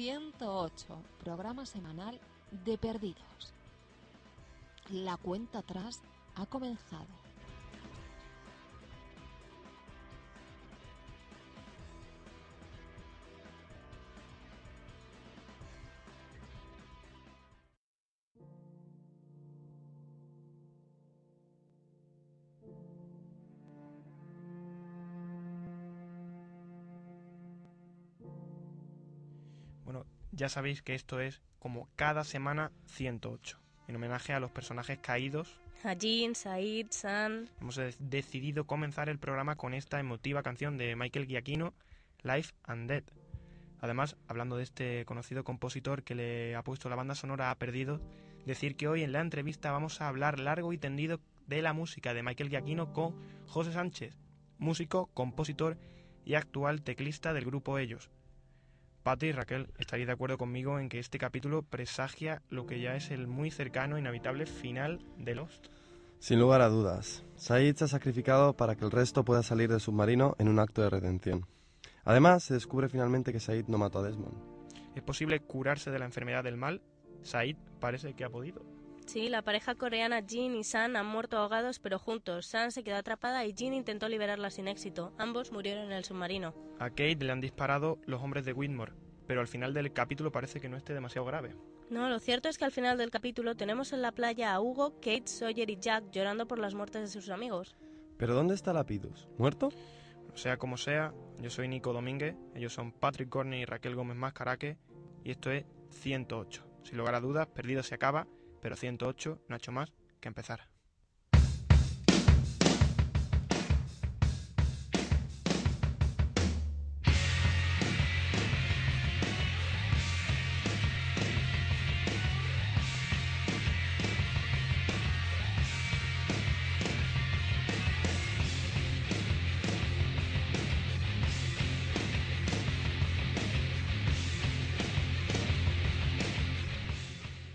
108, programa semanal de Perdidos. La cuenta atrás ha comenzado. Ya sabéis que esto es como cada semana 108, en homenaje a los personajes caídos. Jean, Said, San. Hemos de- decidido comenzar el programa con esta emotiva canción de Michael Giacchino, Life and Dead. Además, hablando de este conocido compositor que le ha puesto la banda sonora a Perdidos, decir que hoy en la entrevista vamos a hablar largo y tendido de la música de Michael Giacchino con José Sánchez, músico, compositor y actual teclista del grupo Ellos. Pati y Raquel, estaréis de acuerdo conmigo en que este capítulo presagia lo que ya es el muy cercano e inevitable final de Lost. Sin lugar a dudas, Said se ha sacrificado para que el resto pueda salir del submarino en un acto de redención. Además, se descubre finalmente que Said no mató a Desmond. ¿Es posible curarse de la enfermedad del mal? Said parece que ha podido. Sí, la pareja coreana Jean y San han muerto ahogados pero juntos. San se quedó atrapada y Jean intentó liberarla sin éxito. Ambos murieron en el submarino. A Kate le han disparado los hombres de Whitmore, pero al final del capítulo parece que no esté demasiado grave. No, lo cierto es que al final del capítulo tenemos en la playa a Hugo, Kate, Sawyer y Jack llorando por las muertes de sus amigos. ¿Pero dónde está Lapidus? ¿Muerto? Sea como sea, yo soy Nico Domínguez, ellos son Patrick Corney y Raquel Gómez Mascaraque, y esto es 108. Sin lugar a dudas, perdido se acaba, pero 108 no ha hecho más que empezar.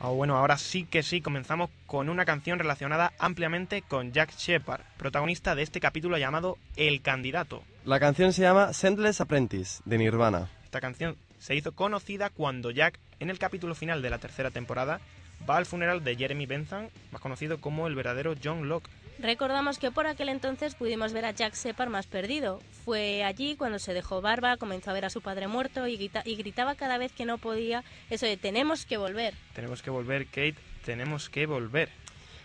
Ah, bueno, ahora sí que sí, comenzamos con una canción relacionada ampliamente con Jack Shepard, protagonista de este capítulo llamado El Candidato. La canción se llama Sendless Apprentice, de Nirvana. Esta canción se hizo conocida cuando Jack, en el capítulo final de la tercera temporada, va al funeral de Jeremy Bentham, más conocido como el verdadero John Locke. Recordamos que por aquel entonces pudimos ver a Jack Shepard más perdido. Fue allí cuando se dejó barba, comenzó a ver a su padre muerto y, grita- y gritaba cada vez que no podía eso de tenemos que volver. Tenemos que volver, Kate, tenemos que volver.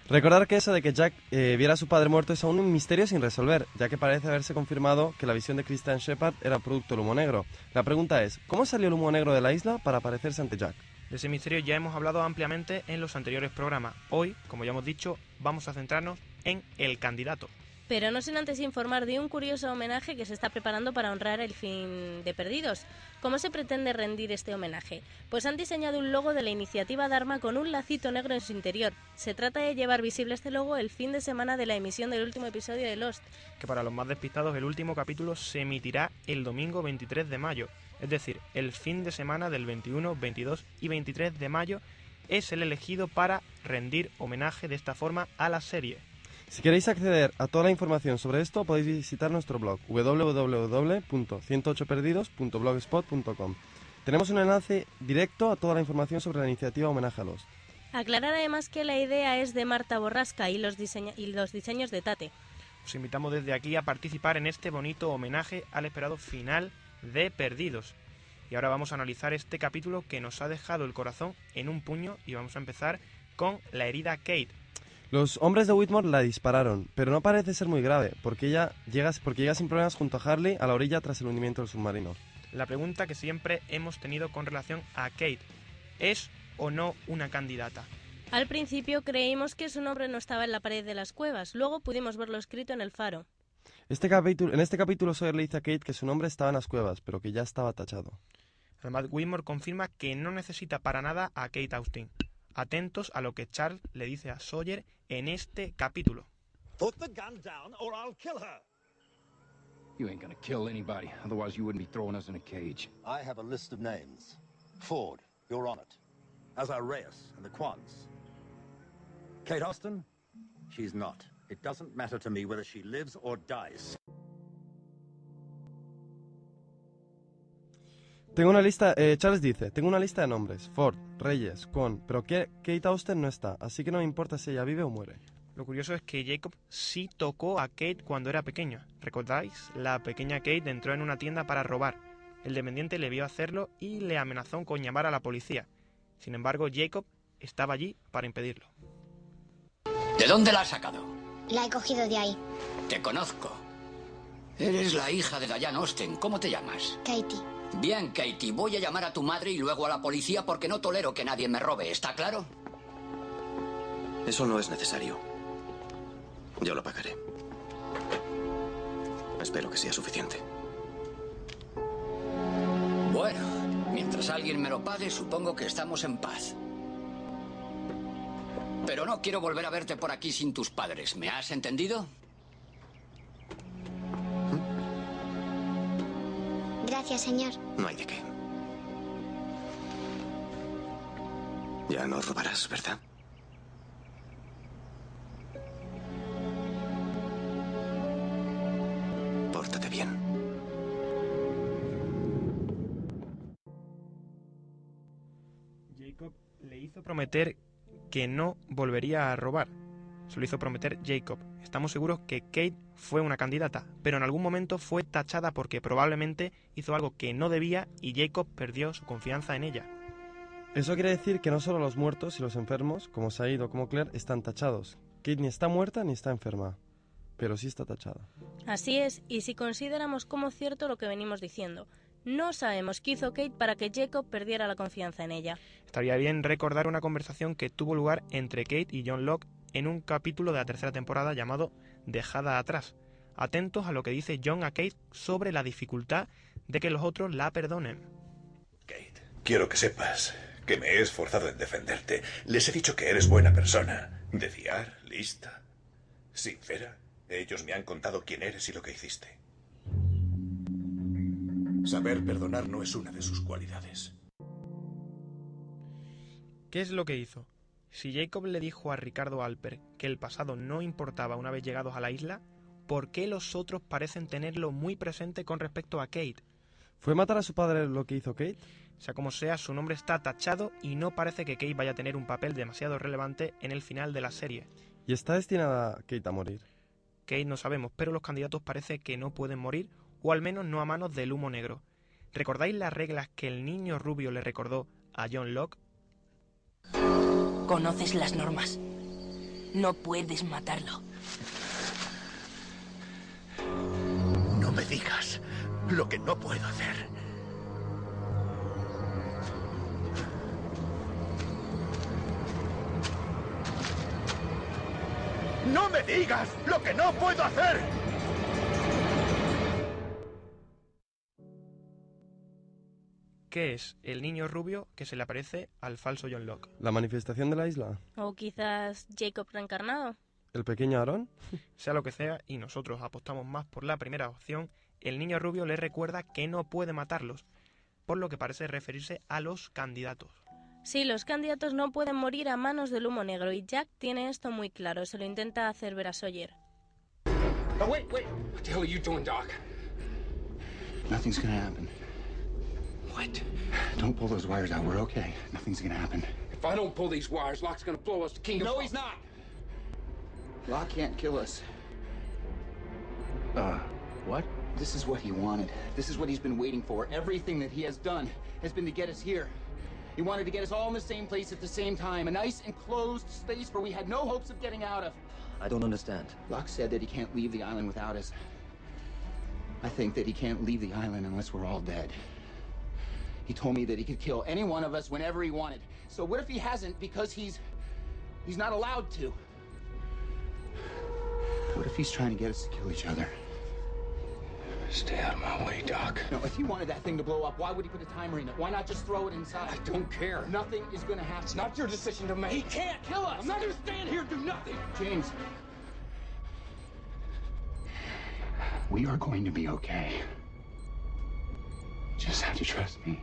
Recordar que eso de que Jack eh, viera a su padre muerto es aún un misterio sin resolver, ya que parece haberse confirmado que la visión de Christian Shepard era producto del humo negro. La pregunta es, ¿cómo salió el humo negro de la isla para aparecerse ante Jack? De ese misterio ya hemos hablado ampliamente en los anteriores programas. Hoy, como ya hemos dicho, vamos a centrarnos en el candidato. Pero no sin antes informar de un curioso homenaje que se está preparando para honrar el fin de Perdidos. ¿Cómo se pretende rendir este homenaje? Pues han diseñado un logo de la iniciativa Dharma con un lacito negro en su interior. Se trata de llevar visible este logo el fin de semana de la emisión del último episodio de Lost. que para los más despistados el último capítulo se emitirá el domingo 23 de mayo, es decir, el fin de semana del 21, 22 y 23 de mayo es el elegido para rendir homenaje de esta forma a la serie. Si queréis acceder a toda la información sobre esto, podéis visitar nuestro blog www.108perdidos.blogspot.com. Tenemos un enlace directo a toda la información sobre la iniciativa Homenaje a los. Aclarar además que la idea es de Marta Borrasca y los, diseña- y los diseños de Tate. Os invitamos desde aquí a participar en este bonito homenaje al esperado final de Perdidos. Y ahora vamos a analizar este capítulo que nos ha dejado el corazón en un puño y vamos a empezar con la herida Kate. Los hombres de Whitmore la dispararon, pero no parece ser muy grave, porque ella llega, porque llega sin problemas junto a Harley a la orilla tras el hundimiento del submarino. La pregunta que siempre hemos tenido con relación a Kate, ¿es o no una candidata? Al principio creímos que su nombre no estaba en la pared de las cuevas, luego pudimos verlo escrito en el faro. Este capítulo, en este capítulo Sawyer le dice a Kate que su nombre estaba en las cuevas, pero que ya estaba tachado. Además, Whitmore confirma que no necesita para nada a Kate Austin. Atentos a lo que Charles le dice a Sawyer en este capítulo. Put the gun down or I'll kill her. You ain't gonna kill anybody, otherwise you wouldn't be throwing us in a cage. I have a list of names. Ford, you're on it. As are Reyes and the Quants. Kate Austin? She's not. It doesn't matter to me whether she lives or dies. Tengo una lista, eh, Charles dice, tengo una lista de nombres, Ford, Reyes, Kwon, pero Kate Austen no está, así que no me importa si ella vive o muere. Lo curioso es que Jacob sí tocó a Kate cuando era pequeño. ¿Recordáis? La pequeña Kate entró en una tienda para robar. El dependiente le vio hacerlo y le amenazó con llamar a la policía. Sin embargo, Jacob estaba allí para impedirlo. ¿De dónde la has sacado? La he cogido de ahí. Te conozco. Eres la hija de Diane Austen. ¿Cómo te llamas? Katie. Bien, Katie. Voy a llamar a tu madre y luego a la policía porque no tolero que nadie me robe. ¿Está claro? Eso no es necesario. Yo lo pagaré. Espero que sea suficiente. Bueno, mientras alguien me lo pague, supongo que estamos en paz. Pero no quiero volver a verte por aquí sin tus padres. ¿Me has entendido? Gracias, señor. No hay de qué. Ya no robarás, ¿verdad? Pórtate bien. Jacob le hizo prometer que no volvería a robar. Se lo hizo prometer Jacob. Estamos seguros que Kate fue una candidata, pero en algún momento fue tachada porque probablemente hizo algo que no debía y Jacob perdió su confianza en ella. Eso quiere decir que no solo los muertos y los enfermos, como Said o como Claire, están tachados. Kate ni está muerta ni está enferma, pero sí está tachada. Así es, y si consideramos como cierto lo que venimos diciendo, no sabemos qué hizo Kate para que Jacob perdiera la confianza en ella. Estaría bien recordar una conversación que tuvo lugar entre Kate y John Locke en un capítulo de la tercera temporada llamado Dejada atrás. Atentos a lo que dice John a Kate sobre la dificultad de que los otros la perdonen. Kate, quiero que sepas que me he esforzado en defenderte. Les he dicho que eres buena persona, de fiar, lista, sincera. Ellos me han contado quién eres y lo que hiciste. Saber perdonar no es una de sus cualidades. ¿Qué es lo que hizo? Si Jacob le dijo a Ricardo Alper que el pasado no importaba una vez llegados a la isla, ¿por qué los otros parecen tenerlo muy presente con respecto a Kate? ¿Fue matar a su padre lo que hizo Kate? Sea como sea, su nombre está tachado y no parece que Kate vaya a tener un papel demasiado relevante en el final de la serie. ¿Y está destinada Kate a morir? Kate no sabemos, pero los candidatos parece que no pueden morir, o al menos no a manos del humo negro. ¿Recordáis las reglas que el niño rubio le recordó a John Locke? Conoces las normas. No puedes matarlo. No me digas lo que no puedo hacer. ¡No me digas lo que no puedo hacer! ¿Qué es el niño rubio que se le aparece al falso John Locke? ¿La manifestación de la isla? O quizás Jacob reencarnado. ¿El pequeño Aarón? Sea lo que sea, y nosotros apostamos más por la primera opción, el niño rubio le recuerda que no puede matarlos, por lo que parece referirse a los candidatos. Sí, los candidatos no pueden morir a manos del humo negro y Jack tiene esto muy claro, se lo intenta hacer ver a Sawyer. Oh, wait, wait. What the hell are you doing, Doc? Nothing's gonna happen. What? Don't pull those wires out. We're okay. Nothing's gonna happen. If I don't pull these wires, Locke's gonna blow us to kingdom. No, of he's not. Locke can't kill us. Uh, what? This is what he wanted. This is what he's been waiting for. Everything that he has done has been to get us here. He wanted to get us all in the same place at the same time, a nice enclosed space where we had no hopes of getting out of. I don't understand. Locke said that he can't leave the island without us. I think that he can't leave the island unless we're all dead. He told me that he could kill any one of us whenever he wanted. So what if he hasn't because he's he's not allowed to? What if he's trying to get us to kill each other? Stay out of my way, Doc. No, if he wanted that thing to blow up, why would he put a timer in it? Why not just throw it inside? I don't care. Nothing is gonna happen. It's not your decision to make. He can't kill us! I'm not gonna stand here and do nothing. James. We are going to be okay. Just have to trust me.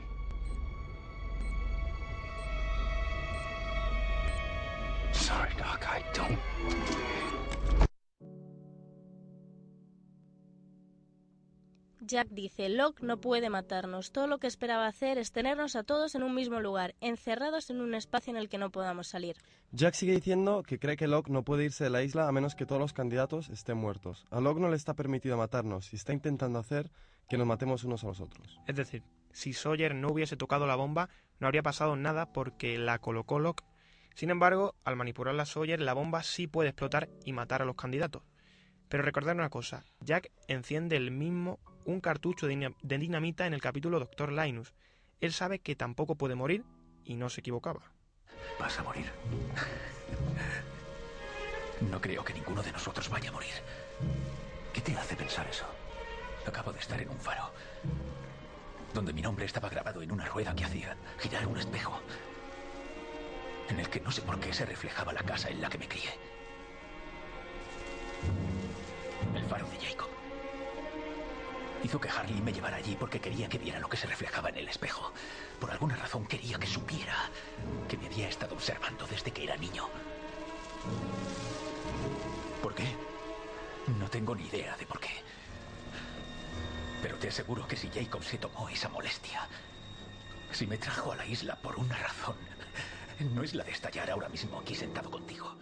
Jack dice, Locke no puede matarnos. Todo lo que esperaba hacer es tenernos a todos en un mismo lugar, encerrados en un espacio en el que no podamos salir. Jack sigue diciendo que cree que Locke no puede irse de la isla a menos que todos los candidatos estén muertos. A Locke no le está permitido matarnos y está intentando hacer que nos matemos unos a los otros. Es decir, si Sawyer no hubiese tocado la bomba, no habría pasado nada porque la colocó Locke. Sin embargo, al manipular a Sawyer, la bomba sí puede explotar y matar a los candidatos. Pero recordad una cosa, Jack enciende el mismo un cartucho de dinamita en el capítulo Doctor Linus. Él sabe que tampoco puede morir y no se equivocaba. Vas a morir. No creo que ninguno de nosotros vaya a morir. ¿Qué te hace pensar eso? Acabo de estar en un faro, donde mi nombre estaba grabado en una rueda que hacía girar un espejo, en el que no sé por qué se reflejaba la casa en la que me crié. El faro de Jacob. Hizo que Harley me llevara allí porque quería que viera lo que se reflejaba en el espejo. Por alguna razón quería que supiera que me había estado observando desde que era niño. ¿Por qué? No tengo ni idea de por qué. Pero te aseguro que si Jacob se tomó esa molestia, si me trajo a la isla por una razón, no es la de estallar ahora mismo aquí sentado contigo.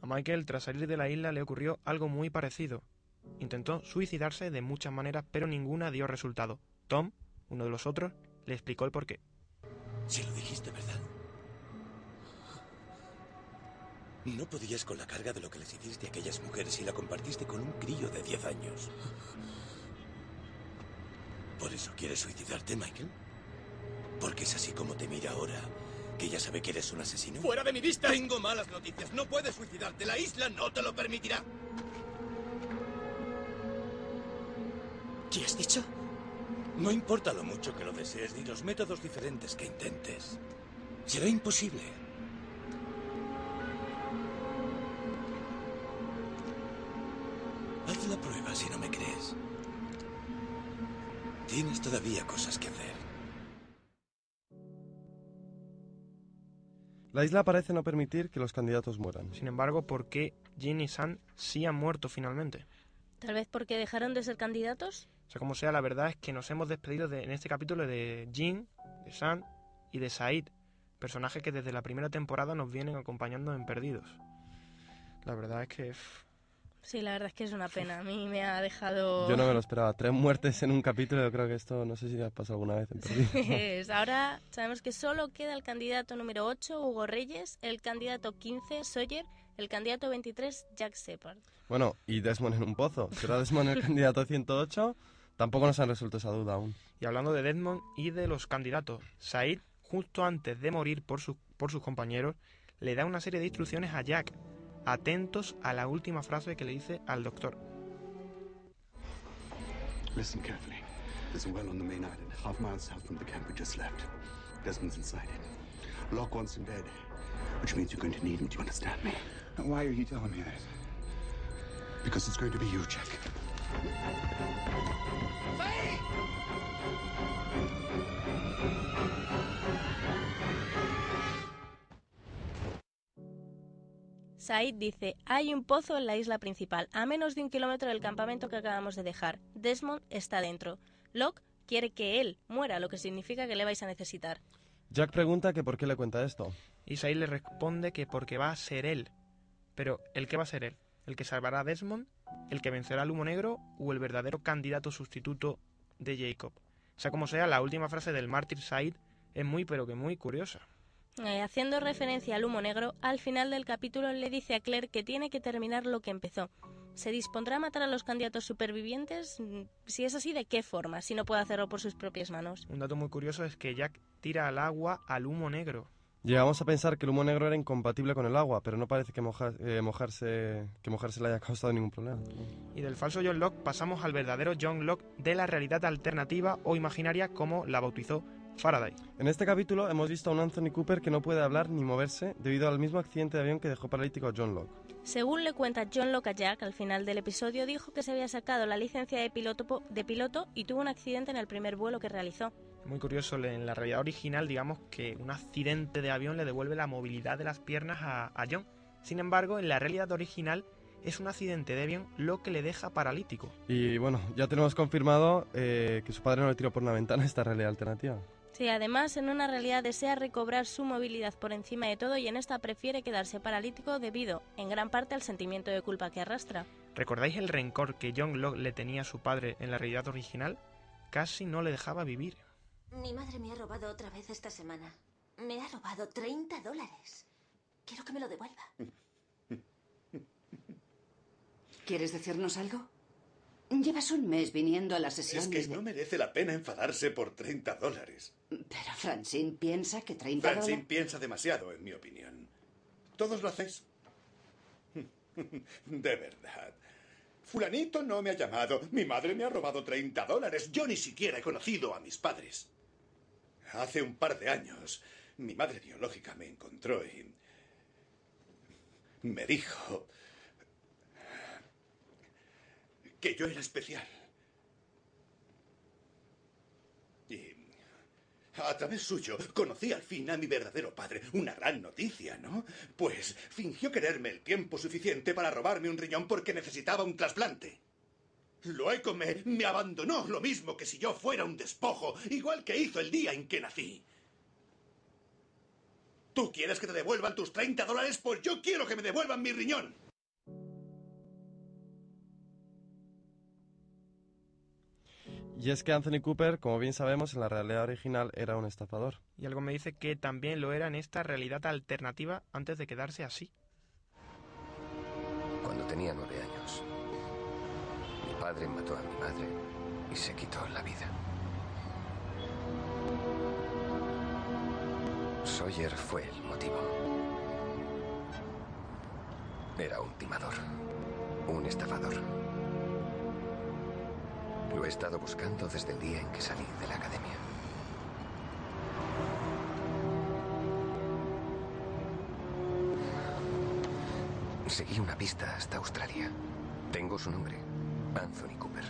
A Michael, tras salir de la isla, le ocurrió algo muy parecido. Intentó suicidarse de muchas maneras, pero ninguna dio resultado. Tom, uno de los otros, le explicó el porqué. Si lo dijiste, ¿verdad? No podías con la carga de lo que les hiciste a aquellas mujeres y la compartiste con un crío de 10 años. ¿Por eso quieres suicidarte, Michael? Porque es así como te mira ahora, que ya sabe que eres un asesino. ¡Fuera de mi vista! Tengo malas noticias. No puedes suicidarte. La isla no te lo permitirá. ¿Qué has dicho? No importa lo mucho que lo desees ni los métodos diferentes que intentes. Será imposible. Haz la prueba si no me crees. Tienes todavía cosas que hacer. La isla parece no permitir que los candidatos mueran. Sin embargo, ¿por qué Jin y San sí han muerto finalmente? Tal vez porque dejaron de ser candidatos. O sea, como sea, la verdad es que nos hemos despedido de- en este capítulo de Jin, de San y de Said, personajes que desde la primera temporada nos vienen acompañando en Perdidos. La verdad es que pff, Sí, la verdad es que es una pena. A mí me ha dejado... Yo no me lo esperaba. Tres muertes en un capítulo, yo creo que esto no sé si ha pasado alguna vez en Perdidos. Ahora sabemos que solo queda el candidato número 8, Hugo Reyes, el candidato 15, Sawyer, el candidato 23, Jack Shepard. Bueno, y Desmond en un pozo. ¿Será Desmond el candidato 108? Tampoco nos han resuelto esa duda aún. Y hablando de Desmond y de los candidatos, Said, justo antes de morir por, su- por sus compañeros, le da una serie de instrucciones a Jack, atentos a la última frase que le dice al doctor. Listen carefully. There's a well on the main island, half mile south from the camp we just left. Desmond's inside it. Locke wants him dead, which means you're going to need him. Do you understand me? Why are you telling me this? Because it's going to be you, Jack. Said dice, hay un pozo en la isla principal, a menos de un kilómetro del campamento que acabamos de dejar. Desmond está dentro. Locke quiere que él muera, lo que significa que le vais a necesitar. Jack pregunta que por qué le cuenta esto. Y Said le responde que porque va a ser él. Pero, ¿el qué va a ser él? ¿El que salvará a Desmond? ¿El que vencerá al humo negro? ¿O el verdadero candidato sustituto de Jacob? Sea como sea, la última frase del mártir Said es muy pero que muy curiosa. Eh, haciendo referencia al humo negro, al final del capítulo le dice a Claire que tiene que terminar lo que empezó. ¿Se dispondrá a matar a los candidatos supervivientes? Mm, Si es así, ¿de qué forma? Si no puede hacerlo por sus propias manos. Un dato muy curioso es que Jack tira al agua al humo negro. Llegamos a pensar que el humo negro era incompatible con el agua, pero no parece que, moja- eh, mojarse, que mojarse le haya causado ningún problema. Y del falso John Locke pasamos al verdadero John Locke de la realidad alternativa o imaginaria como la bautizó Faraday. En este capítulo hemos visto a un Anthony Cooper que no puede hablar ni moverse debido al mismo accidente de avión que dejó paralítico a John Locke. Según le cuenta John Locke a Jack, al final del episodio dijo que se había sacado la licencia de piloto, de piloto y tuvo un accidente en el primer vuelo que realizó. Muy curioso, en la realidad original digamos que un accidente de avión le devuelve la movilidad de las piernas a, a John. Sin embargo, en la realidad original es un accidente de avión lo que le deja paralítico. Y bueno, ya tenemos confirmado eh, que su padre no le tiró por una ventana esta realidad alternativa. Sí, además en una realidad desea recobrar su movilidad por encima de todo y en esta prefiere quedarse paralítico debido, en gran parte, al sentimiento de culpa que arrastra. ¿Recordáis el rencor que John Locke le tenía a su padre en la realidad original? Casi no le dejaba vivir. Mi madre me ha robado otra vez esta semana. Me ha robado 30 dólares. Quiero que me lo devuelva. ¿Quieres decirnos algo? Llevas un mes viniendo a la sesión. Es que no merece la pena enfadarse por 30 dólares. Pero Francine piensa que 30 Francine dólares... piensa demasiado, en mi opinión. Todos lo hacéis. De verdad. Fulanito no me ha llamado. Mi madre me ha robado 30 dólares. Yo ni siquiera he conocido a mis padres. Hace un par de años, mi madre biológica me encontró y me dijo que yo era especial. Y a través suyo conocí al fin a mi verdadero padre. Una gran noticia, ¿no? Pues fingió quererme el tiempo suficiente para robarme un riñón porque necesitaba un trasplante. Lo he comer, me abandonó lo mismo que si yo fuera un despojo, igual que hizo el día en que nací. ¿Tú quieres que te devuelvan tus 30 dólares? Pues yo quiero que me devuelvan mi riñón. Y es que Anthony Cooper, como bien sabemos, en la realidad original era un estafador. Y algo me dice que también lo era en esta realidad alternativa antes de quedarse así. Cuando tenía nueve años, padre mató a mi madre y se quitó la vida. Sawyer fue el motivo. Era un timador, un estafador. Lo he estado buscando desde el día en que salí de la academia. Seguí una pista hasta Australia. Tengo su nombre, Anthony Cooper.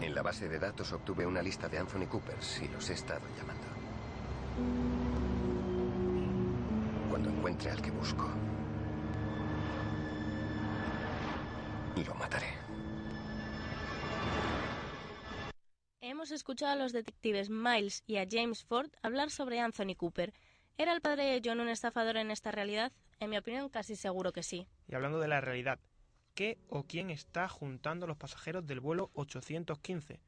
En la base de datos obtuve una lista de Anthony Coopers y los he estado llamando. Cuando encuentre al que busco, lo mataré. Hemos escuchado a los detectives Miles y a James Ford hablar sobre Anthony Cooper. ¿Era el padre de John un estafador en esta realidad? En mi opinión, casi seguro que sí. Y hablando de la realidad, ¿qué o quién está juntando a los pasajeros del vuelo 815?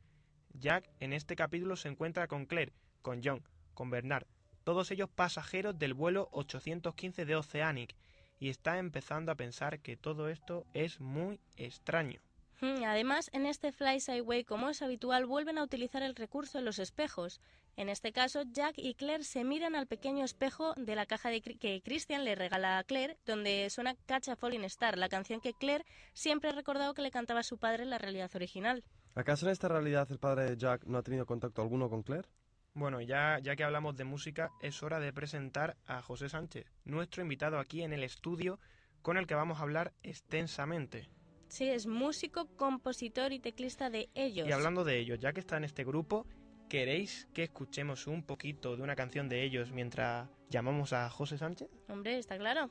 Jack en este capítulo se encuentra con Claire, con John, con Bernard, todos ellos pasajeros del vuelo 815 de Oceanic, y está empezando a pensar que todo esto es muy extraño. Hmm, Además, en este Fly Sideway, como es habitual, vuelven a utilizar el recurso de los espejos. En este caso, Jack y Claire se miran al pequeño espejo de la caja de que Christian le regala a Claire, donde suena Catch a Falling Star, la canción que Claire siempre ha recordado que le cantaba a su padre en la realidad original. ¿Acaso en esta realidad el padre de Jack no ha tenido contacto alguno con Claire? Bueno, ya, ya que hablamos de música, es hora de presentar a José Sánchez, nuestro invitado aquí en el estudio, con el que vamos a hablar extensamente. Sí, es músico, compositor y teclista de ellos. Y hablando de ellos, ya que está en este grupo, ¿queréis que escuchemos un poquito de una canción de ellos mientras llamamos a José Sánchez? Hombre, está claro.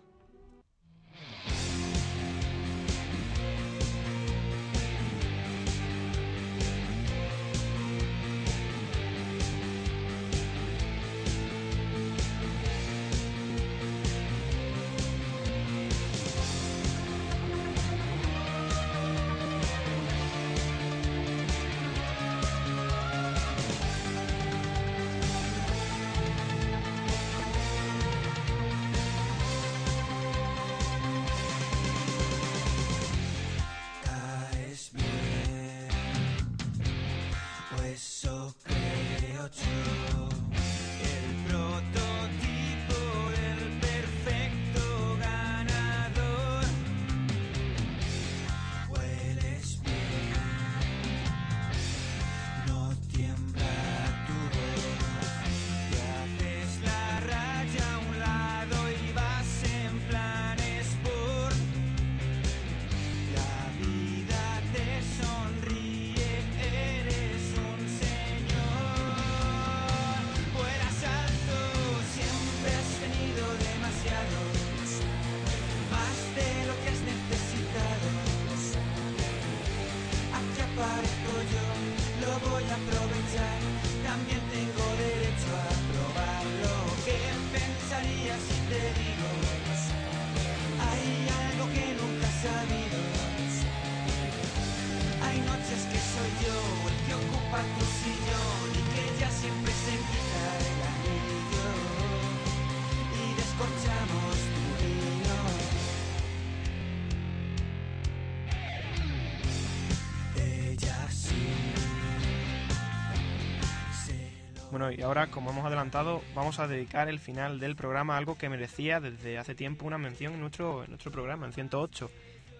Y ahora, como hemos adelantado, vamos a dedicar el final del programa a algo que merecía desde hace tiempo una mención en nuestro, nuestro programa, en 108.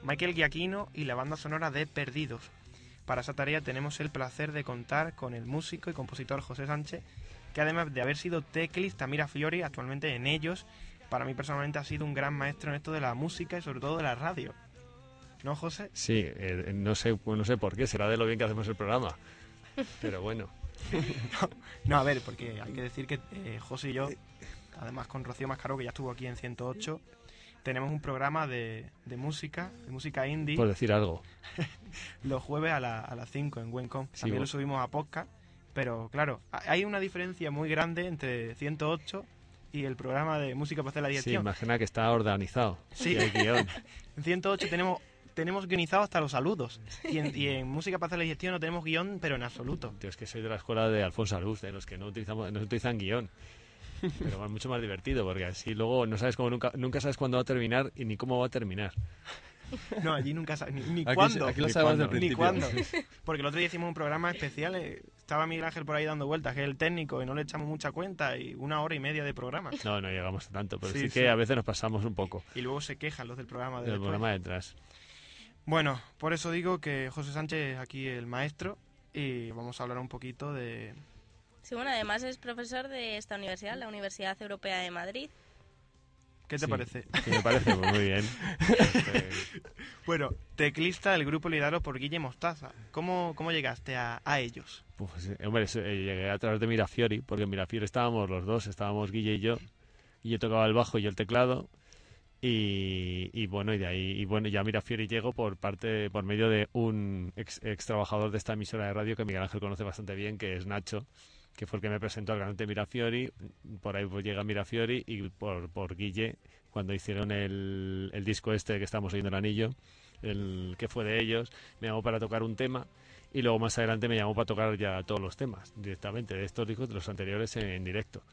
Michael Giacchino y la banda sonora de Perdidos. Para esa tarea tenemos el placer de contar con el músico y compositor José Sánchez, que además de haber sido teclista Mira Fiori, actualmente en ellos, para mí personalmente ha sido un gran maestro en esto de la música y sobre todo de la radio. ¿No, José? Sí, eh, no, sé, no sé por qué, será de lo bien que hacemos el programa. Pero bueno. No, no, a ver, porque hay que decir que eh, José y yo, además con Rocío Mascaro, que ya estuvo aquí en 108, tenemos un programa de, de música, de música indie. Por decir algo. los jueves a, la- a las 5 en Wencom. Sí, También bueno. lo subimos a podcast. Pero claro, ha- hay una diferencia muy grande entre 108 y el programa de música para hacer la Sí, digestión. imagina que está organizado. Sí. En 108 tenemos tenemos guionizado hasta los saludos. Y en, y en música para hacer la digestión no tenemos guion, pero en absoluto. Tío, es que soy de la escuela de Alfonso Arús, de los que no, utilizamos, no utilizan guion. Pero es mucho más divertido, porque así luego no sabes cómo nunca, nunca sabes cuándo va a terminar y ni cómo va a terminar. No, allí nunca sabes ni, ni Aquí- cuándo. aquí lo cuándo, del Ni principio. cuándo. Porque el otro día hicimos un programa especial. eh, estaba Miguel Ángel por ahí dando vueltas, que es el técnico, y no le echamos mucha cuenta. Y una hora y media de programa. No, no llegamos a tanto, pero sí, Sí, que sí. a veces nos pasamos un poco Y luego se quejan los del programa de del después. programa detrás. Bueno, por eso digo que José Sánchez es aquí el maestro. Y vamos a hablar un poquito de. Sí, bueno, además es profesor de esta universidad, la Universidad Europea de Madrid. ¿Qué te Sí, parece? que me parece pues, muy bien. Bueno, teclista del grupo liderado por Guille Mostaza. ¿Cómo, cómo llegaste a, a ellos? Pues, eh, hombre, eh, llegué a través de Mirafiori, porque en Mirafiori estábamos los dos, estábamos Guille y yo. Y yo tocaba el bajo y yo el teclado. Y, bueno, y de ahí, y bueno, ya Mirafiori llegó por parte, por medio de un ex, ex trabajador de esta emisora de radio que Miguel Ángel conoce bastante bien, que es Nacho, que fue el que me presentó al cantante Mirafiori. Por ahí pues llega Mirafiori y por, por Guille, cuando hicieron el, el disco este que estamos oyendo el anillo, el que fue de ellos, me llamó para tocar un tema y luego más adelante me llamó para tocar ya todos los temas directamente de estos discos de los anteriores en directo.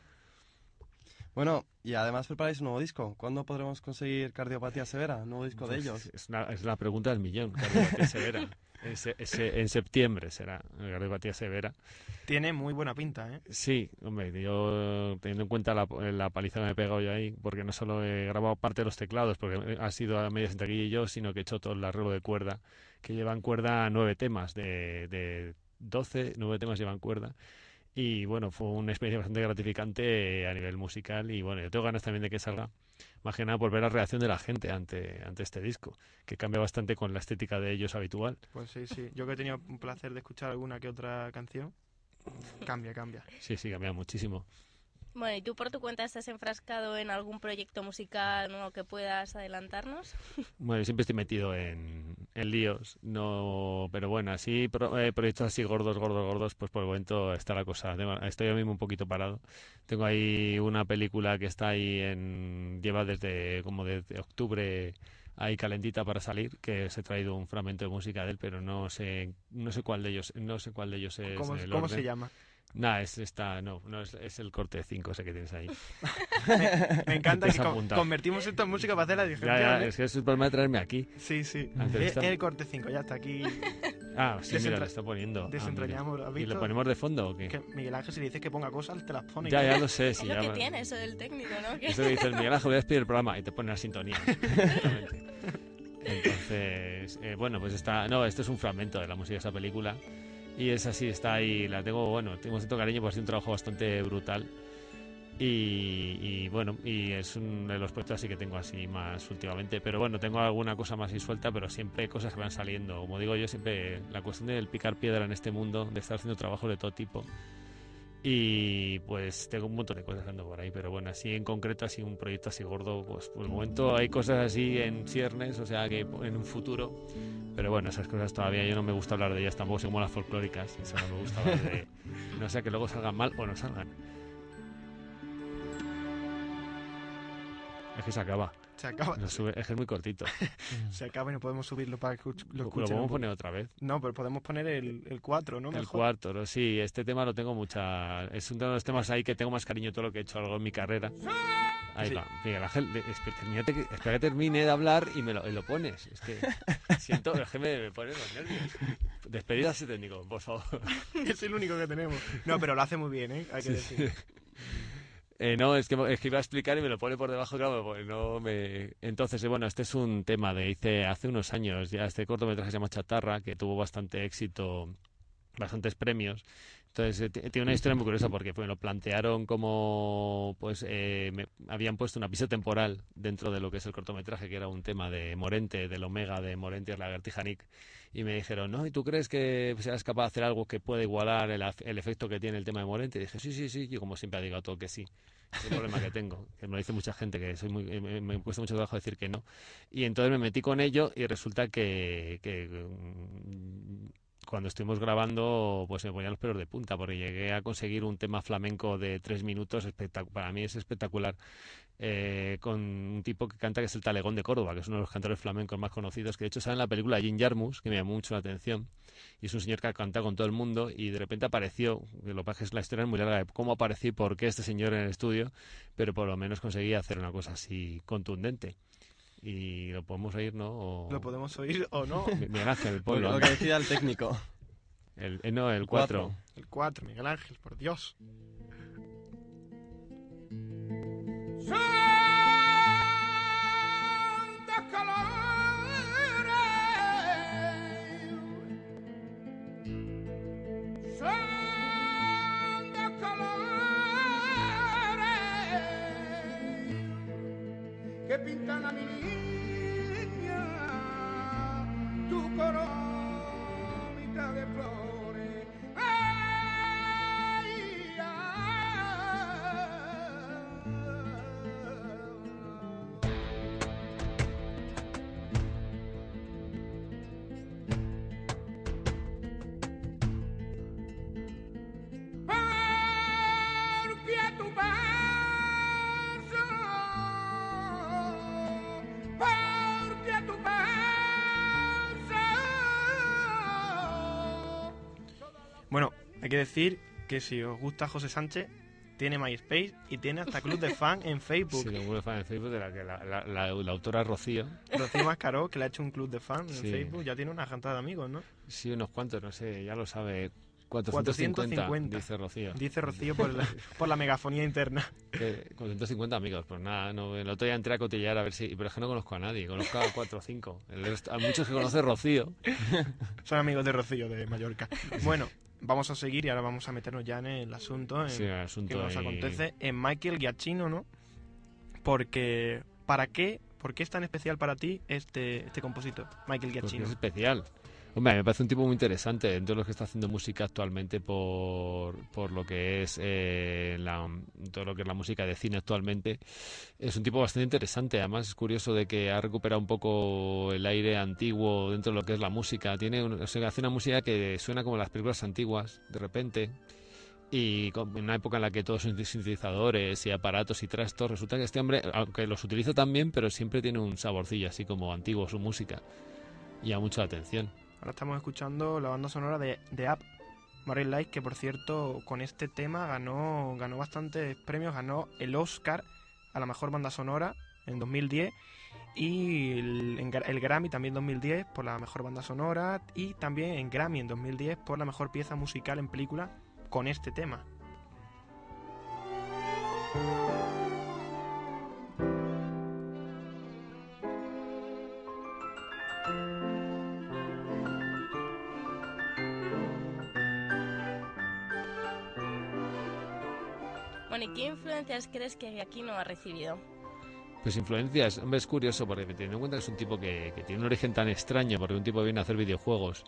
Bueno, y además preparáis un nuevo disco. ¿Cuándo podremos conseguir Cardiopatía Severa? Un nuevo disco de Pues ellos. Es, una- es la pregunta del millón, cardiopatía severa. En, se- ese- en septiembre será cardiopatía severa. Tiene muy buena pinta, ¿eh? Sí, hombre, yo teniendo en cuenta la, la paliza que me he pegado yo ahí, porque no solo he grabado parte de los teclados, porque ha sido a medias entre y yo, sino que he hecho todo el arreglo de cuerda, que llevan cuerda nueve temas, de, de 12, nueve temas llevan cuerda. Y bueno, fue una experiencia bastante gratificante a nivel musical y bueno, yo tengo ganas también de que salga, más que nada por ver la reacción de la gente ante, ante este disco, que cambia bastante con la estética de ellos habitual. Pues sí, sí. Yo que he tenido un placer de escuchar alguna que otra canción. Cambia, cambia. Sí, sí, cambia muchísimo. Bueno, ¿y tú por tu cuenta estás enfrascado en algún proyecto musical nuevo que puedas adelantarnos? Bueno, yo siempre estoy metido en, en líos, no, pero bueno, así pro- eh, proyectos así gordos, gordos, gordos, pues por el momento está la cosa. Tengo- estoy ahora mismo un poquito parado. Tengo ahí una película que está ahí en lleva desde como desde octubre ahí calentita para salir, que os he traído un fragmento de música de él, pero no sé no sé cuál de ellos, no sé cuál de ellos es ¿Cómo, el cómo se llama? Nah, es esta, no, no es, es el corte 5 ese que tienes ahí. Me, me encanta que con- convertimos esto en música para hacer la digestión. Ya, ya, ¿eh? es que es el problema de traerme aquí. Sí, sí. Es entrevistar. el corte 5, ya está aquí. Ah, sí, mira, lo está poniendo. Ah, Desentrañamos. ¿has ¿Y visto? lo ponemos de fondo o qué? Que Miguel Ángel, si le dices que ponga cosas, te las pone. Ya, ya lo sé, es sí, lo ya que va- tiene eso del técnico, ¿no? Que- Eso que dice el Miguel Ángel, voy a despedir el programa y te pone la sintonía. Exactamente. Entonces, eh, bueno, pues está. No, esto es un fragmento de la música de esa película. Y es así, está ahí. La tengo, bueno, tengo cierto cariño porque ha sido un trabajo bastante brutal. Y, y, bueno, y es uno de los proyectos así que tengo así más últimamente. Pero bueno, tengo alguna cosa más y suelta, pero siempre cosas que van saliendo. Como digo yo, siempre la cuestión del picar piedra en este mundo, de estar haciendo trabajos de todo tipo. Y pues tengo un montón de cosas dando por ahí, pero bueno, así en concreto, así un proyecto así gordo, pues por el momento hay cosas así en ciernes, o sea que en un futuro, pero bueno, esas cosas todavía yo no me gusta hablar de ellas, tampoco soy como las folclóricas, eso no me gusta no sea que luego salgan mal o no salgan. Es que se acaba. Se acaba. No sube- es que es muy cortito. Se acaba y no podemos subirlo para que lo Lo escuchen. podemos un poco. poner otra vez. No, pero podemos poner el, el 4, ¿no? El Mejor. cuarto, ¿no? sí, este tema lo tengo mucha. Es uno de los temas ahí que tengo más cariño de todo lo que he hecho algo en mi carrera. Ahí Sí. va. Miguel Ángel, de- espe- termínate que- espera que termine de hablar y me lo, y lo pones. Es que siento, es que me, me pone los nervios. Despedida ese técnico, por favor. es el único que tenemos. No, pero lo hace muy bien, ¿eh? Hay que Sí, decir. sí. Eh, no, es que, iba a explicar y me lo pone por debajo, claro, pues no me... Entonces, eh, bueno, este es un tema de hice hace unos años, ya este cortometraje se llama Chatarra, que tuvo bastante éxito, bastantes premios. Entonces, eh, tiene una historia muy curiosa porque pues, lo plantearon como, pues, eh, me- habían puesto una piso temporal dentro de lo que es el cortometraje, que era un tema de Morente, del Omega de Morente y la Lagartija Nick. Y me dijeron, ¿no? ¿Y tú crees que serás capaz de hacer algo que pueda igualar el, el efecto que tiene el tema de Morente? Y dije, sí, sí, sí. Yo, como siempre, digo a todo que sí. Es el problema que tengo, que me lo dice mucha gente, que soy muy, eh, me, me cuesta mucho trabajo decir que no. Y entonces me metí con ello y resulta que, que, mm, cuando estuvimos grabando, pues me ponían los pelos de punta, porque llegué a conseguir un tema flamenco de tres minutos, para mí es espectacular, eh, con un tipo que canta que es el Talegón de Córdoba, que es uno de los cantores flamencos más conocidos, que de hecho sale en la película Jim Jarmus, que me llamó mucho la atención, y es un señor que ha cantado con todo el mundo, y de repente apareció, lo que es la historia es muy larga de cómo apareció y por qué este señor en el estudio, pero por lo menos conseguí hacer una cosa así contundente. Y lo podemos oír, ¿no? O- Lo podemos oír o no. Mi- Miguel Ángel, ponlo. Lo que decida el técnico. El, eh, no, el 4. El 4, Miguel Ángel, por Dios. Santa pintan a mi niña hay que decir que si os gusta José Sánchez, tiene MySpace y tiene hasta club de fan en Facebook. Sí, tengo un fan en Facebook de la que la, la, la- la autora Rocío. Rocío Mascaró, que le ha hecho un club de fan en Sí. Facebook, ya tiene una jantada de amigos, ¿no? Sí, unos cuantos, no sé, ya lo sabe. 450, 450, dice Rocío. Dice Rocío por la, por la megafonía interna. Que 450 amigos, pues nada, no, el otro día entré a cotillar a ver si. Pero es que no conozco a nadie, conozco a 4 o 5. El resto- a muchos que conoce Rocío. Son amigos de Rocío, de Mallorca. Bueno, vamos a seguir y ahora vamos a meternos ya en el asunto, en Sí, el asunto que nos y- acontece en Michael Giacchino, ¿no? Porque, ¿para qué? ¿Por qué es tan especial para ti este, este compositor, Michael Porque Giacchino? es especial. Me parece un tipo muy interesante dentro de los que está haciendo música actualmente por, por lo que es eh, la, todo lo que es la música de cine actualmente. Es un tipo bastante interesante. Además, es curioso de que ha recuperado un poco el aire antiguo dentro de lo que es la música. Tiene o sea, hace una música que suena como las películas antiguas, de repente. Y en una época en la que todos son sintetizadores y aparatos y trastos, resulta que este hombre, aunque los utiliza también, pero siempre tiene un saborcillo así como antiguo su música. Y llama mucho la atención. Ahora estamos escuchando la banda sonora de, de Up, Marine Light, que por cierto, con este tema ganó, ganó bastantes premios, ganó el Oscar a la mejor banda sonora en 2010 y el, el Grammy también en 2010 por la mejor banda sonora y también en Grammy en 2010 por la mejor pieza musical en película con este tema. ¿Y qué influencias crees que aquí no ha recibido? Pues influencias, hombre, es curioso porque teniendo en cuenta que es un tipo que, que tiene un origen tan extraño, porque un tipo viene a hacer videojuegos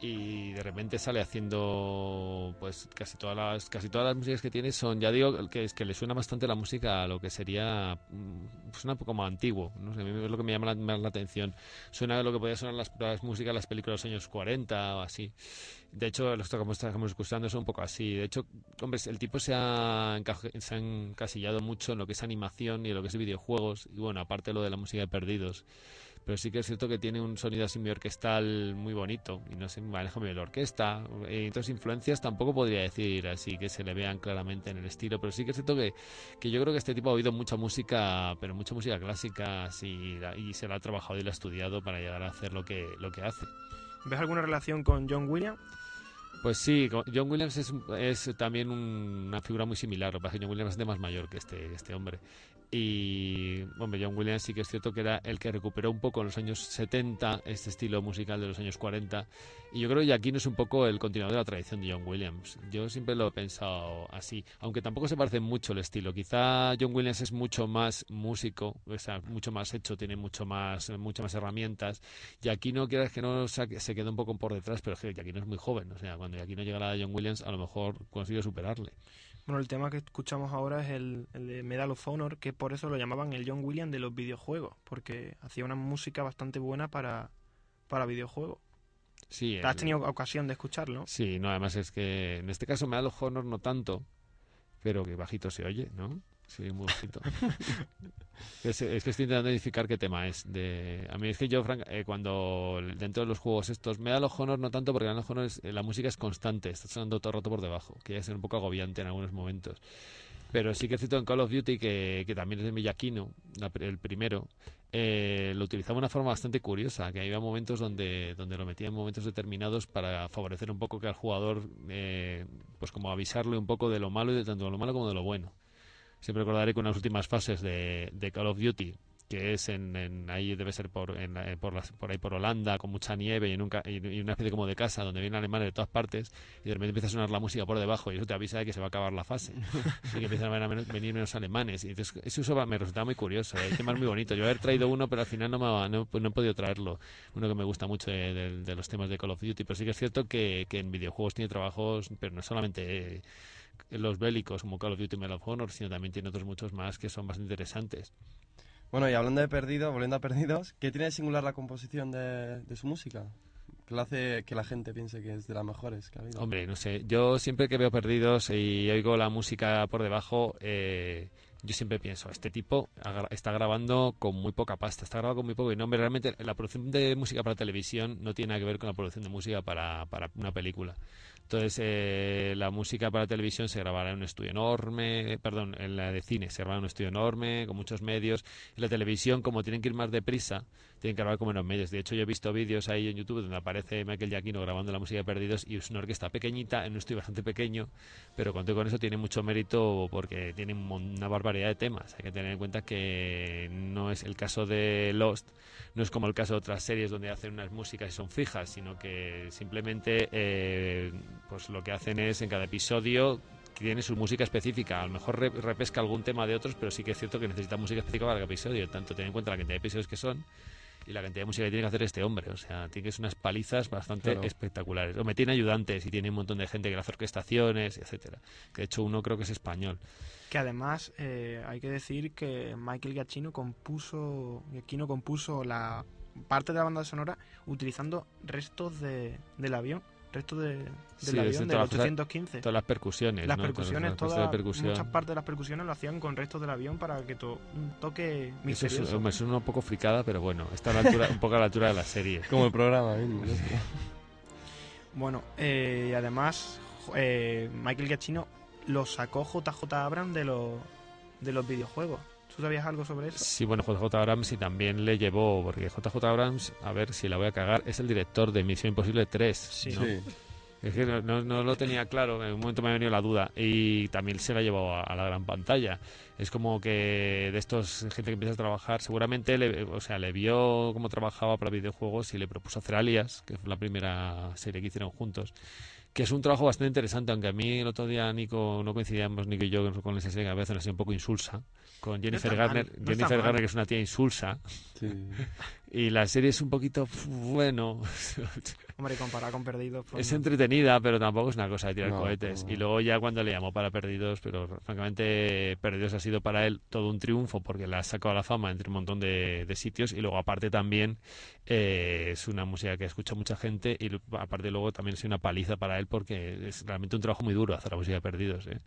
y de repente sale haciendo pues casi todas las casi todas las músicas que tiene son ya digo que es que le suena bastante la música a lo que sería mm, suena como antiguo no sé es lo que me llama la, más la atención. Suena a lo que podía sonar las, las músicas las películas de los años 40 o así. De hecho los que estamos escuchando son un poco así. De hecho hombre el tipo se ha, se ha encasillado mucho en lo que es animación y en lo que es videojuegos y bueno aparte lo de la música de perdidos pero sí que es cierto que tiene un sonido así muy orquestal muy bonito y no se maneja muy bien la orquesta. Eh, Entonces, influencias tampoco podría decir así que se le vean claramente en el estilo, pero sí que es cierto que, que yo creo que este tipo ha oído mucha música, pero mucha música clásica así, y se la ha trabajado y la ha estudiado para llegar a hacer lo que, lo que hace. ¿Ves alguna relación con John Williams? Pues sí, John Williams es, es también un- una figura muy similar. Lo que pasa es que John Williams es de más mayor que este, este hombre. Y, hombre, John Williams sí que es cierto que era el que recuperó un poco en los años 70 este estilo musical de los años 40. Y yo creo que Giacchino es un poco el continuador de la tradición de John Williams. Yo siempre lo he pensado así, aunque tampoco se parece mucho el estilo. Quizá John Williams es mucho más músico, o sea, mucho más hecho, tiene mucho más, muchas más herramientas. Giacchino, quieras que no, se queda un poco por detrás, pero es que Giacchino es muy joven. O sea, cuando Giacchino llega a la de John Williams, a lo mejor consigue superarle. Bueno, el tema que escuchamos ahora es el, el de Medal of Honor, que por eso lo llamaban el John Williams de los videojuegos, porque hacía una música bastante buena para, para videojuegos. Sí, ¿Has el- tenido ocasión de escucharlo? Sí, no, además es que en este caso me da los honor no tanto, pero que bajito se oye, ¿no? Sí, muy bajito. es, que estoy intentando identificar qué tema es. De, a mí es que yo, franca- eh, cuando dentro de los juegos estos, me da los honor no tanto porque da los honor eh, la música es constante, está sonando todo el rato por debajo, que ya es un poco agobiante en algunos momentos. Pero sí que es cierto en Call of Duty, que, también es de pr- el primero, eh, lo utilizaba de una forma bastante curiosa, que había momentos donde, donde lo metía en momentos determinados para favorecer un poco que al jugador, eh, pues como avisarle un poco de lo malo y de tanto de lo malo como de lo bueno. Siempre recordaré que unas últimas fases de, de Call of Duty, que es en, en- ahí debe ser por, en eh, por, las- por ahí por Holanda, con mucha nieve y, en un y una especie como de casa donde vienen alemanes de todas partes y de repente empieza a sonar la música por debajo y eso te avisa de que se va a acabar la fase y que empiezan a venir menos, venir menos alemanes. Y entonces, eso uso me resultaba muy curioso. El tema es muy bonito. Yo haber traído uno, pero al final no, me, no, no he podido traerlo. Uno que me gusta mucho de, de- de los temas de Call of Duty. Pero sí que es cierto que, que en videojuegos tiene trabajos, pero no solamente eh, los bélicos como Call of Duty Medal of Honor, sino también tiene otros muchos más que son bastante interesantes. Bueno, y hablando de Perdidos, volviendo a Perdidos, ¿qué tiene de singular la composición de, de su música? Que lo hace que la gente piense que es de las mejores que ha habido. Hombre, no sé, yo siempre que veo perdidos y oigo la música por debajo, eh, yo siempre pienso, este tipo está grabando con muy poca pasta, está grabando con muy poco. Y no, hombre, realmente la producción de música para televisión no tiene nada que ver con la producción de música para, para una película. Entonces, eh, la música para televisión se grabará en un estudio enorme, perdón, en la de cine se grabará en un estudio enorme, con muchos medios. En la televisión, como tienen que ir más deprisa, tienen que grabar como en los medios. De hecho, yo he visto vídeos ahí en YouTube donde aparece Michael Giacchino grabando la música de Perdidos y es una orquesta pequeñita, en un estudio bastante pequeño, pero conté con eso tiene mucho mérito porque tiene una barbaridad de temas. Hay que tener en cuenta que no es el caso de Lost, no es como el caso de otras series donde hacen unas músicas y son fijas, sino que simplemente eh, pues lo que hacen es en cada episodio tiene su música específica. A lo mejor re- repesca algún tema de otros, pero sí que es cierto que necesita música específica para cada episodio. Tanto ten en cuenta la cantidad de episodios que son y la cantidad de música que tiene que hacer este hombre. O sea, tiene que ser unas palizas bastante Claro. espectaculares. O me tiene ayudantes y tiene un montón de gente que le hace orquestaciones, etcétera. Que de hecho uno creo que es español. Que además eh, hay que decir que Michael Giacchino compuso, Giacchino compuso la parte de la banda sonora utilizando restos de, del avión, restos de, del Sí, avión del todas las cosas- 815. todas las percusiones, Las ¿no? Todas percusiones, las todas, percusión. muchas partes de las percusiones lo hacían con restos del avión para que to, un toque Eso es, misterioso. hombre, eso es un poco fricada, pero bueno, está a la altura, un poco a la altura de la serie. Como el programa mismo. Bueno, eh, y además eh, Michael Giacchino lo sacó JJ Abrams de los de los videojuegos. ¿Tú sabías algo sobre eso? Sí, bueno, JJ Abrams y también le llevó, porque JJ Abrams, a ver si la voy a cagar, es el director de Misión Imposible 3. ¿no? Sí. Es que no, no- no lo tenía claro, en un momento me ha venido la duda y también se la ha llevado a, a la gran pantalla. Es como que de estos gente que empieza a trabajar, seguramente le, o sea, le vio cómo trabajaba para videojuegos y le propuso hacer Alias, que fue la primera serie que hicieron juntos. Que es un trabajo bastante interesante, aunque a mí el otro día Nico no coincidíamos Nico y yo con esa serie que a veces así un poco insulsa, con Jennifer mal, Garner, no está Jennifer mal. Garner que es una tía insulsa. Y la serie es un poquito bueno, Hombre, comparado con Perdidos. pues es no. entretenida, pero tampoco es una cosa de tirar No, cohetes. no. Y luego ya cuando le llamó para Perdidos, pero francamente Perdidos ha sido para él todo un triunfo porque la ha sacado a la fama entre un montón de, de sitios y luego aparte también eh, es una música que escucha mucha gente y aparte luego también es una paliza para él porque es realmente un trabajo muy duro hacer la música de Perdidos. ¿eh?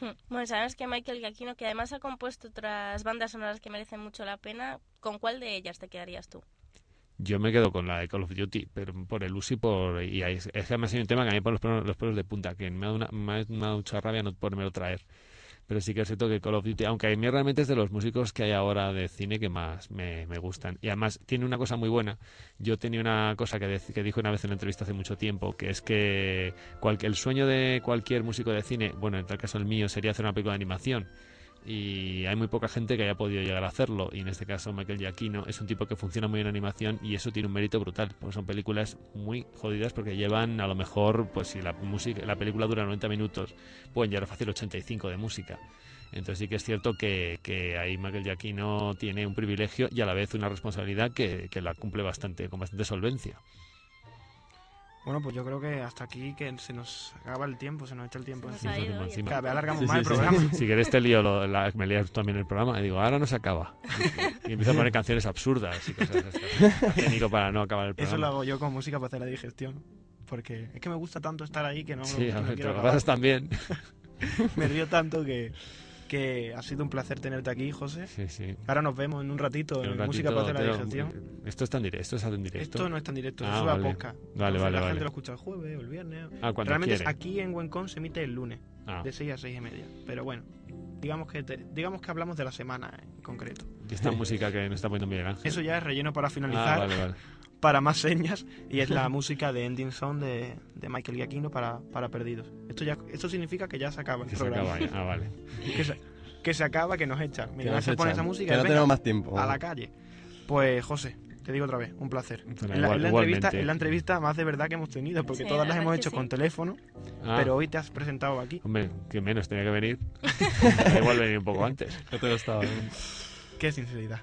Hmm. Bueno, sabes que Michael Giacchino, que además ha compuesto otras bandas sonoras que merecen mucho la pena, ¿con cuál de ellas te quedarías tú? Yo me quedo con la de Call of Duty, pero por el uso y por... Y es que además hay un tema que a mí me pone los pelos, los pelos de punta, que me ha, dado una, me ha- me ha dado mucha rabia no podérmelo traer. Pero sí que es cierto que Call of Duty, aunque a mí realmente es de los músicos que hay ahora de cine que más me, me gustan. Y además tiene una cosa muy buena. Yo tenía una cosa que, que dijo una vez en una entrevista hace mucho tiempo, que es que cual- el sueño de cualquier músico de cine, bueno, en tal caso el mío, sería hacer una película de animación y hay muy poca gente que haya podido llegar a hacerlo. Y en este caso Michael Giacchino es un tipo que funciona muy bien en animación y eso tiene un mérito brutal porque son películas muy jodidas porque llevan a lo mejor pues si la música la película dura 90 minutos pueden llegar fácil 85 de música. Entonces sí que es cierto que, que ahí Michael Giacchino tiene un privilegio y a la vez una responsabilidad que, que la cumple bastante con bastante solvencia Bueno, pues yo creo que hasta aquí que se nos acaba el tiempo, se nos echa el tiempo nos encima. ha ido, encima. Cada vez alargamos Sí, más sí, el sí. programa. Si quieres te lío, lo- la- me lías también el programa y digo, ahora no se acaba. Y empiezo a poner canciones absurdas y cosas. Técnico para no acabar el programa. Eso lo hago yo con música para hacer la digestión. Porque es que me gusta tanto estar ahí que no, Sí, no a ver, te quiero lo pasas también. me río tanto que, que ha sido un placer tenerte aquí, José. Sí, sí. Ahora nos vemos en un ratito en, música para hacer la digestión. Esto está en directo, esto es en directo. Esto no está en directo, se Ah, sube a vale. podcast. Vale, Entonces, vale, la vale. gente lo escucha el jueves o el viernes. Ah, cuando Realmente quiere. aquí en Wencom se emite el lunes, Ah. de 6 a 6 y media. Pero bueno, digamos que, te- digamos que hablamos de la semana en concreto. Y esta música que nos está poniendo Miguel Ángel. Eso ya es relleno para finalizar, Ah, vale, vale. Para más señas, y es la música de Ending Song de, de Michael Giacchino para, para Perdidos. Esto ya esto significa que ya se acaba el Que se programa. acaba ya. Ah, vale. que, se, que se acaba, que nos echan. Nos Ángel pone esa música que no venga, tenemos más tiempo. A la calle. Pues José, te digo otra vez, un placer. Bueno, en, la, igual- en la entrevista, en la entrevista más de verdad que hemos tenido, porque Sí, todas la las hemos hecho sí. con teléfono, Ah. pero hoy te has presentado aquí. Hombre, que menos tenía que venir. igual venir un poco antes. Yo te lo estaba Qué sinceridad.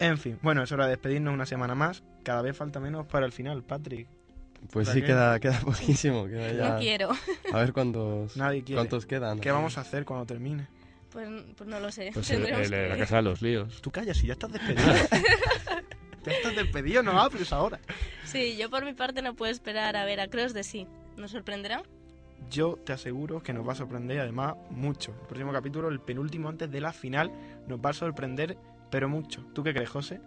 En fin, bueno, es hora de despedirnos una semana más. Cada vez falta menos para el final, Patrick. Pues ¿Para sí, qué? queda, queda poquísimo. Queda ya... No quiero. A ver cuántos, Nadie quiere. cuántos quedan. ¿Qué vamos a hacer cuando termine? Pues, pues no lo sé. Pues el, el- que la ver. casa de los líos. Tú callas y ya estás despedido. ya estás despedido, no hables ahora. Sí, yo por mi parte no puedo esperar a ver a Cross de sí. ¿Nos sorprenderá? Yo te aseguro que nos va a sorprender, y además, mucho. El próximo capítulo, el penúltimo antes de la final, nos va a sorprender, pero mucho. ¿Tú qué crees, José?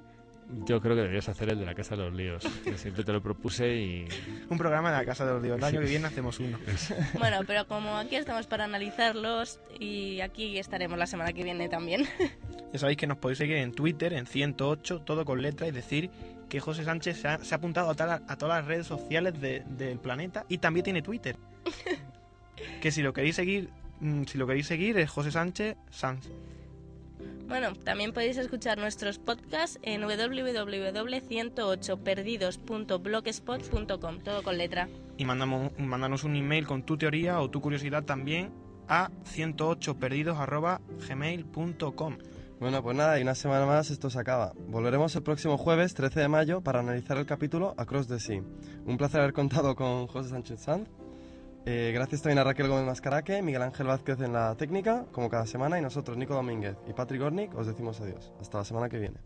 Yo creo que deberías hacer el de la casa de los líos. Que siempre te lo propuse y. Un programa de la Casa de los Dios. El año que viene hacemos uno. Bueno, pero como aquí estamos para analizarlos y aquí estaremos la semana que viene también. Ya sabéis que nos podéis seguir en Twitter, en 108, todo con letra, y decir que José Sánchez se ha, se ha apuntado a, todas las- a todas las redes sociales de- del planeta y también tiene Twitter. que si lo queréis seguir, mm, si lo queréis seguir es José Sánchez Sanz. Bueno, también podéis escuchar nuestros podcasts en www.108perdidos.blogspot.com, todo con letra. Y mandamos, mándanos un email con tu teoría o tu curiosidad también a 108perdidos.gmail.com. Bueno, pues nada, y una semana más esto se acaba. Volveremos el próximo jueves, 13 de mayo, para analizar el capítulo Across the Sea. Un placer haber contado con José Sánchez Sanz. Eh, gracias también a Raquel Gómez Mascaraque, Miguel Ángel Vázquez en la técnica, como cada semana, y nosotros, Nico Domínguez y Patrick Gornick, os decimos adiós. Hasta la semana que viene.